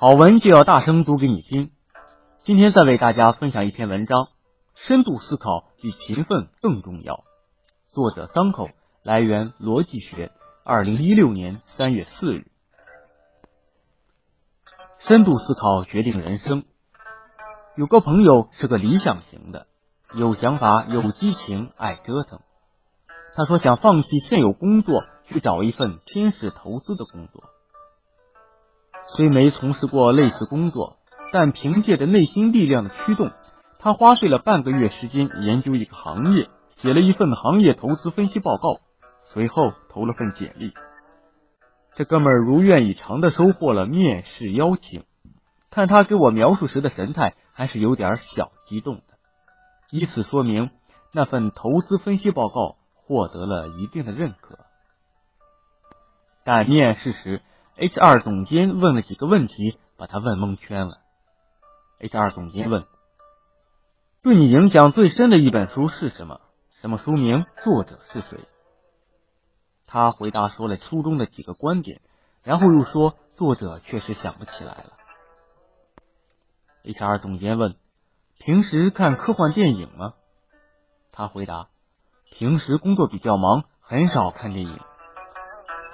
好文就要大声读给你听。今天再为大家分享一篇文章：深度思考比勤奋更重要。作者桑口，来源逻辑学，二零一六年三月四日。深度思考决定人生。有个朋友是个理想型的，有想法，有激情，爱折腾。他说想放弃现有工作，去找一份天使投资的工作。虽没从事过类似工作，但凭借着内心力量的驱动，他花费了半个月时间研究一个行业，写了一份行业投资分析报告，随后投了份简历。这哥们儿如愿以偿的收获了面试邀请。看他给我描述时的神态，还是有点小激动的，以此说明那份投资分析报告获得了一定的认可。但面试时，HR 总监问了几个问题，把他问蒙圈了。HR 总监问：“对你影响最深的一本书是什么？什么书名？作者是谁？”他回答说了书中的几个观点，然后又说作者确实想不起来了。HR 总监问：“平时看科幻电影吗？”他回答：“平时工作比较忙，很少看电影。”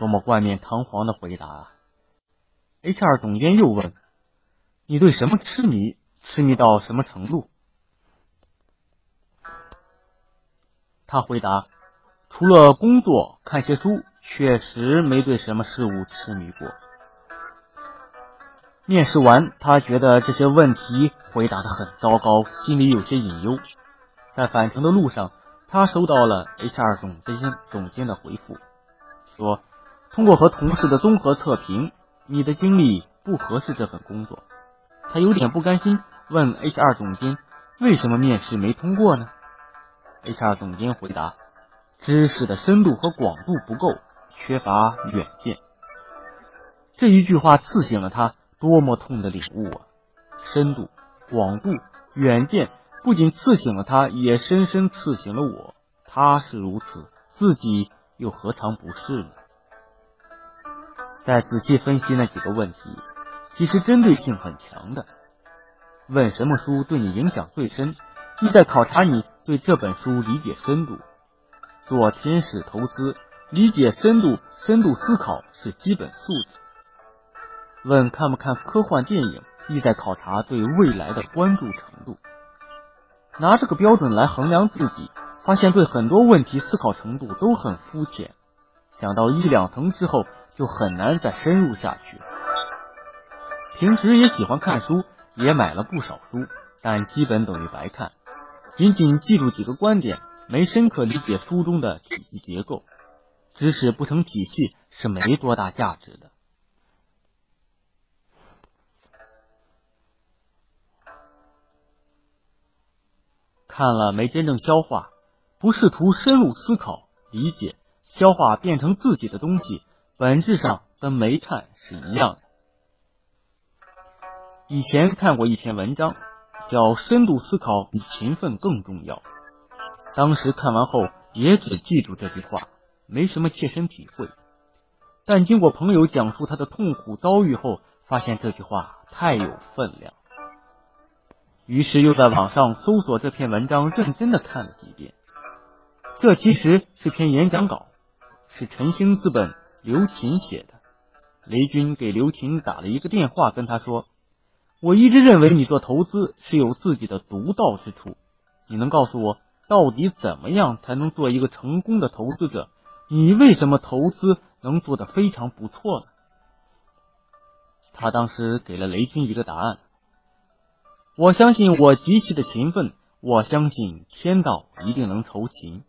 多么冠冕堂皇的回答啊！HR 总监又问：“你对什么痴迷？痴迷到什么程度？”他回答：“除了工作，看些书，确实没对什么事物痴迷过。”面试完，他觉得这些问题回答的很糟糕，心里有些隐忧。在返程的路上，他收到了 HR 总监总监的回复，说：“通过和同事的综合测评。”你的经历不合适这份工作，他有点不甘心，问 HR 总监为什么面试没通过呢？HR 总监回答：知识的深度和广度不够，缺乏远见。这一句话刺醒了他，多么痛的领悟啊！深度、广度、远见不仅刺醒了他，也深深刺醒了我。他是如此，自己又何尝不是呢？再仔细分析那几个问题，其实针对性很强的。问什么书对你影响最深，意在考察你对这本书理解深度。做天使投资，理解深度、深度思考是基本素质。问看不看科幻电影，意在考察对未来的关注程度。拿这个标准来衡量自己，发现对很多问题思考程度都很肤浅。想到一两层之后。就很难再深入下去。平时也喜欢看书，也买了不少书，但基本等于白看。仅仅记住几个观点，没深刻理解书中的体系结构，知识不成体系是没多大价值的。看了没真正消化，不试图深入思考、理解、消化，变成自己的东西。本质上跟煤炭是一样的。以前看过一篇文章，叫《深度思考比勤奋更重要》。当时看完后也只记住这句话，没什么切身体会。但经过朋友讲述他的痛苦遭遇后，发现这句话太有分量。于是又在网上搜索这篇文章，认真的看了几遍。这其实是篇演讲稿，是晨兴资本。刘琴写的，雷军给刘琴打了一个电话，跟他说：“我一直认为你做投资是有自己的独到之处，你能告诉我到底怎么样才能做一个成功的投资者？你为什么投资能做得非常不错呢？”他当时给了雷军一个答案：“我相信我极其的勤奋，我相信天道一定能酬勤，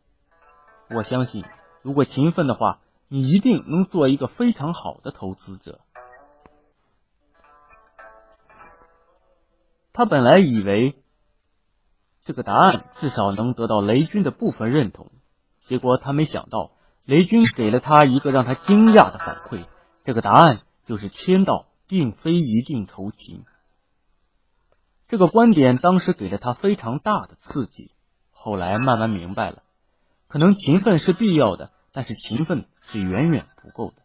我相信如果勤奋的话。”你一定能做一个非常好的投资者。他本来以为这个答案至少能得到雷军的部分认同，结果他没想到雷军给了他一个让他惊讶的反馈：这个答案就是天道并非一定酬勤。这个观点当时给了他非常大的刺激。后来慢慢明白了，可能勤奋是必要的，但是勤奋。是远远不够的。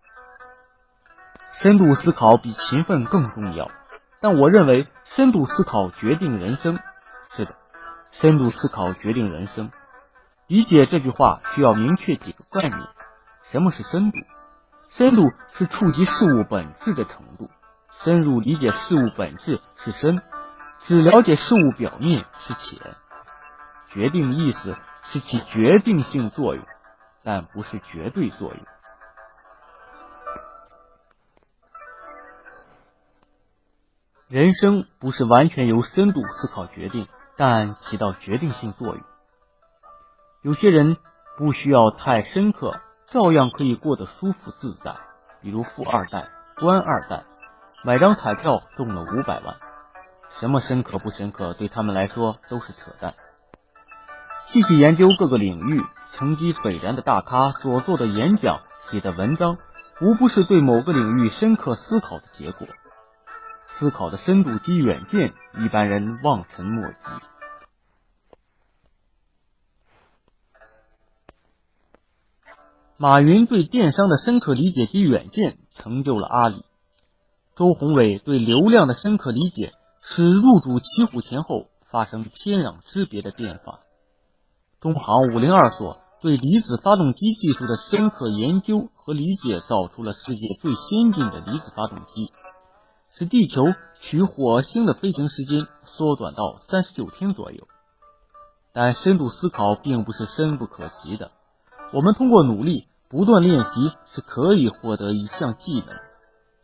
深度思考比勤奋更重要。但我认为深度思考决定人生。是的，深度思考决定人生。理解这句话需要明确几个概念：什么是深度？深度是触及事物本质的程度，深入理解事物本质是深，只了解事物表面是浅。决定意思是起决定性作用，但不是绝对作用。人生不是完全由深度思考决定，但起到决定性作用。有些人不需要太深刻，照样可以过得舒服自在。比如富二代、官二代，买张彩票中了五百万，什么深刻不深刻，对他们来说都是扯淡。细细研究各个领域成绩斐然的大咖所做的演讲、写的文章，无不是对某个领域深刻思考的结果。思考的深度及远见，一般人望尘莫及。马云对电商的深刻理解及远见，成就了阿里；周鸿祎对流量的深刻理解，使入主奇虎前后发生天壤之别的变化。中航五零二所对离子发动机技术的深刻研究和理解，造出了世界最先进的离子发动机。使地球取火星的飞行时间缩短到三十九天左右，但深度思考并不是深不可及的。我们通过努力不断练习是可以获得一项技能。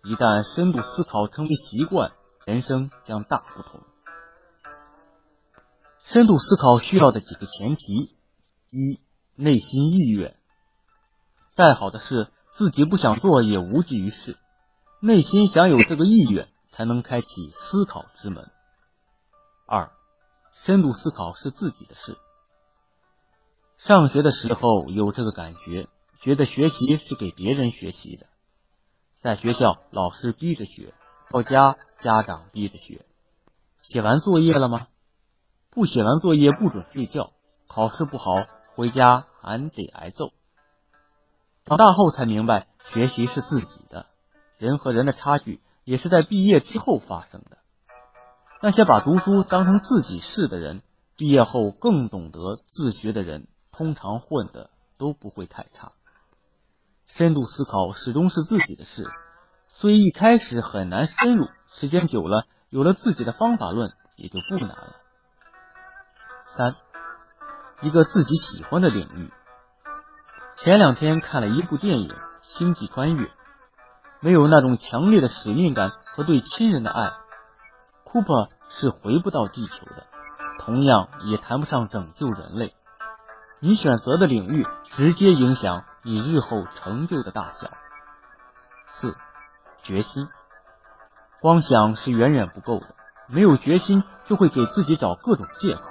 一旦深度思考成为习惯，人生将大不同。深度思考需要的几个前提：一、内心意愿。再好的事，自己不想做也无济于事。内心想有这个意愿，才能开启思考之门。二，深度思考是自己的事。上学的时候有这个感觉，觉得学习是给别人学习的。在学校，老师逼着学；到家，家长逼着学。写完作业了吗？不写完作业不准睡觉。考试不好，回家还得挨揍。长大后才明白，学习是自己的。人和人的差距也是在毕业之后发生的。那些把读书当成自己事的人，毕业后更懂得自学的人，通常混的都不会太差。深度思考始终是自己的事，虽一开始很难深入，时间久了，有了自己的方法论，也就不难了。三，一个自己喜欢的领域。前两天看了一部电影《星际穿越》。没有那种强烈的使命感和对亲人的爱，库珀是回不到地球的，同样也谈不上拯救人类。你选择的领域直接影响你日后成就的大小。四，决心，光想是远远不够的，没有决心就会给自己找各种借口。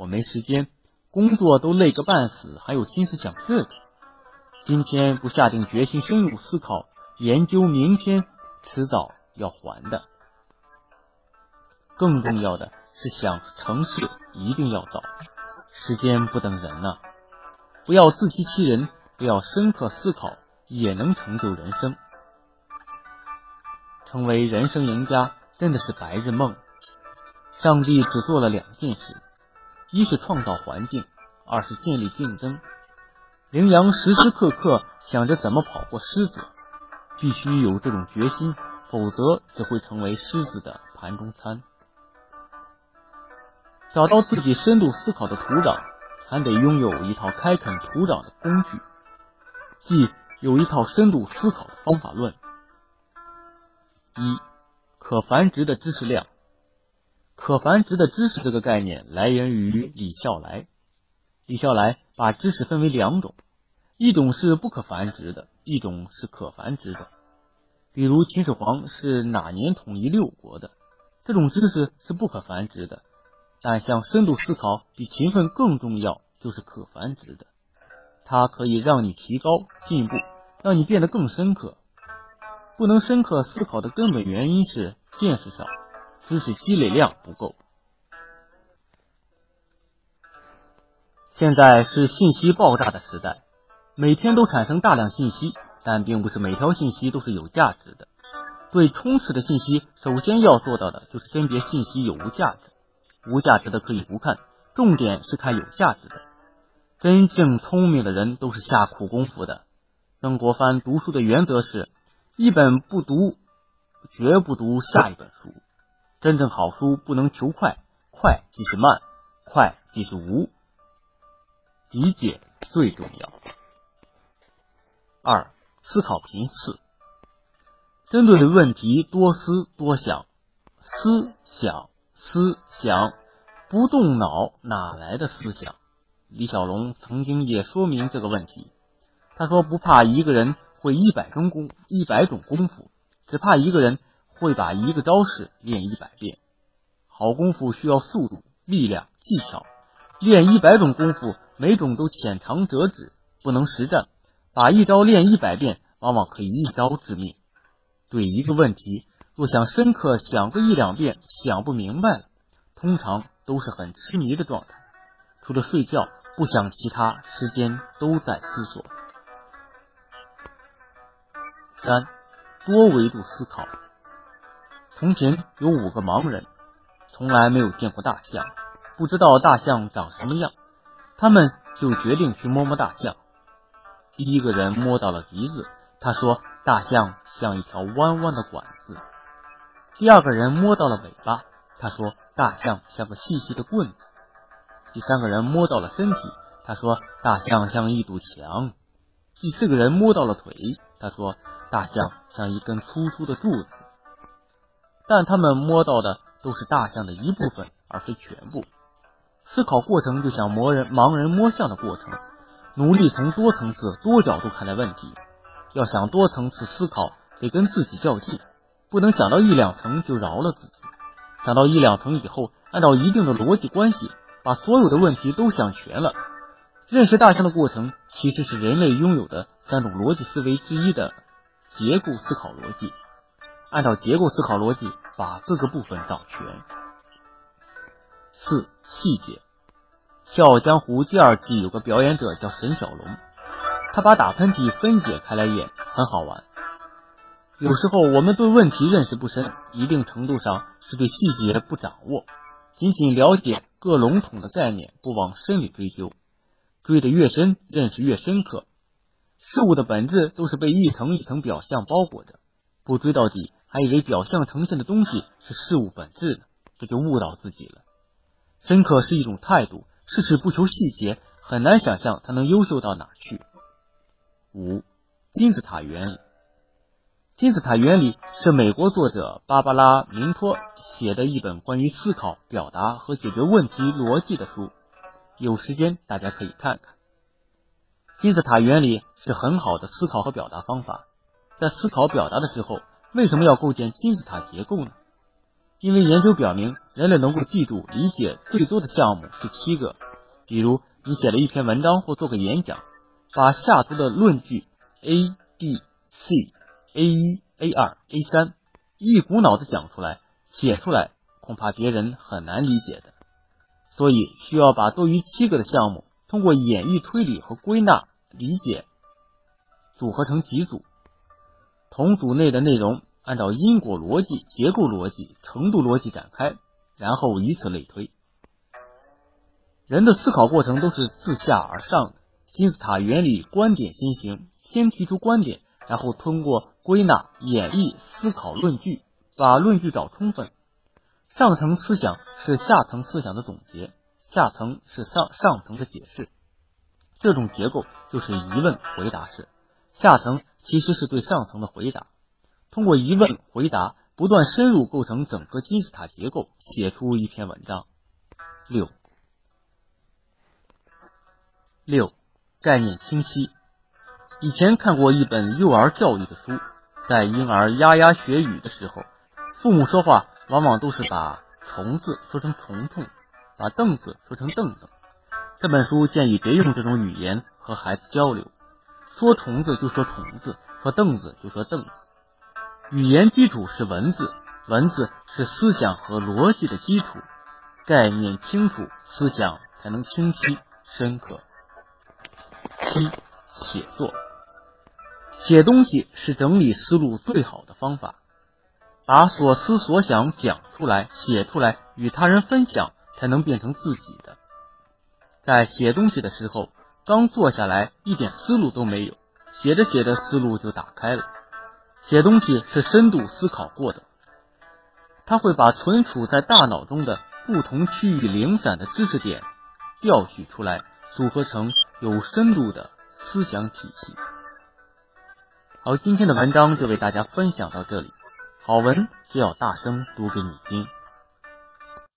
我没时间，工作都累个半死，还有心思想这个？今天不下定决心深入思考。研究明天，迟早要还的。更重要的是，想成事一定要早，时间不等人呐！不要自欺欺人，不要深刻思考，也能成就人生。成为人生赢家真的是白日梦。上帝只做了两件事：一是创造环境，二是建立竞争。羚羊时时刻刻想着怎么跑过狮子。必须有这种决心，否则只会成为狮子的盘中餐。找到自己深度思考的土壤，还得拥有一套开垦土壤的工具，即有一套深度思考的方法论。一、可繁殖的知识量。可繁殖的知识这个概念来源于李笑来。李笑来把知识分为两种。一种是不可繁殖的，一种是可繁殖的。比如秦始皇是哪年统一六国的？这种知识是不可繁殖的。但像深度思考比勤奋更重要，就是可繁殖的。它可以让你提高进步，让你变得更深刻。不能深刻思考的根本原因是见识少，知识积累量不够。现在是信息爆炸的时代。每天都产生大量信息，但并不是每条信息都是有价值的。对充斥的信息，首先要做到的就是甄别信息有无价值。无价值的可以不看，重点是看有价值的。真正聪明的人都是下苦功夫的。曾国藩读书的原则是：一本不读，绝不读下一本书。真正好书不能求快，快即是慢，快即是无。理解最重要。二、思考频次，针对的问题多思多想，思想思想，不动脑哪来的思想？李小龙曾经也说明这个问题。他说：“不怕一个人会一百种功一百种功夫，只怕一个人会把一个招式练一百遍。好功夫需要速度、力量、技巧，练一百种功夫。”每种都浅尝辄止，不能实战。把一招练一百遍，往往可以一招致命。对一个问题，若想深刻想个一两遍，想不明白了，通常都是很痴迷的状态。除了睡觉，不想其他，时间都在思索。三，多维度思考。从前有五个盲人，从来没有见过大象，不知道大象长什么样。他们就决定去摸摸大象。第一个人摸到了鼻子，他说：“大象像一条弯弯的管子。”第二个人摸到了尾巴，他说：“大象像个细细的棍子。”第三个人摸到了身体，他说：“大象像一堵墙。”第四个人摸到了腿，他说：“大象像一根粗粗的柱子。”但他们摸到的都是大象的一部分，而非全部。思考过程就像盲人盲人摸象的过程，努力从多层次、多角度看待问题。要想多层次思考，得跟自己较劲，不能想到一两层就饶了自己。想到一两层以后，按照一定的逻辑关系，把所有的问题都想全了。认识大象的过程，其实是人类拥有的三种逻辑思维之一的结构思考逻辑。按照结构思考逻辑，把各个部分找全。四细节，《笑傲江湖》第二季有个表演者叫沈小龙，他把打喷嚏分解开来演，很好玩。有时候我们对问题认识不深，一定程度上是对细节不掌握，仅仅了解各笼统的概念，不往深里追究，追得越深，认识越深刻。事物的本质都是被一层一层表象包裹着，不追到底，还以为表象呈现的东西是事物本质呢，这就误导自己了。深刻是一种态度，事事不求细节，很难想象他能优秀到哪去。五金字塔原理，金字塔原理是美国作者芭芭拉明托写的一本关于思考、表达和解决问题逻辑的书，有时间大家可以看看。金字塔原理是很好的思考和表达方法，在思考表达的时候，为什么要构建金字塔结构呢？因为研究表明，人类能够记住、理解最多的项目是七个。比如，你写了一篇文章或做个演讲，把下图的论据 A、B、C、A 一、A 二、A 三一股脑的讲出来、写出来，恐怕别人很难理解的。所以，需要把多于七个的项目，通过演绎、推理和归纳、理解，组合成几组，同组内的内容。按照因果逻辑、结构逻辑、程度逻辑展开，然后以此类推。人的思考过程都是自下而上的，金字塔原理观点先行，先提出观点，然后通过归纳、演绎、思考论据，把论据找充分。上层思想是下层思想的总结，下层是上上层的解释。这种结构就是疑问回答式，下层其实是对上层的回答。通过疑问回答，不断深入构成整个金字塔结构，写出一篇文章。六六概念清晰。以前看过一本幼儿教育的书，在婴儿牙牙学语的时候，父母说话往往都是把虫子说成虫虫，把凳子说成凳凳。这本书建议别用这种语言和孩子交流，说虫子就说虫子，说凳子就说凳子。语言基础是文字，文字是思想和逻辑的基础。概念清楚，思想才能清晰深刻。七，写作，写东西是整理思路最好的方法。把所思所想讲出来、写出来，与他人分享，才能变成自己的。在写东西的时候，刚坐下来，一点思路都没有，写着写着，思路就打开了。写东西是深度思考过的，他会把存储在大脑中的不同区域零散的知识点调取出来，组合成有深度的思想体系。好，今天的文章就为大家分享到这里。好文就要大声读给你听。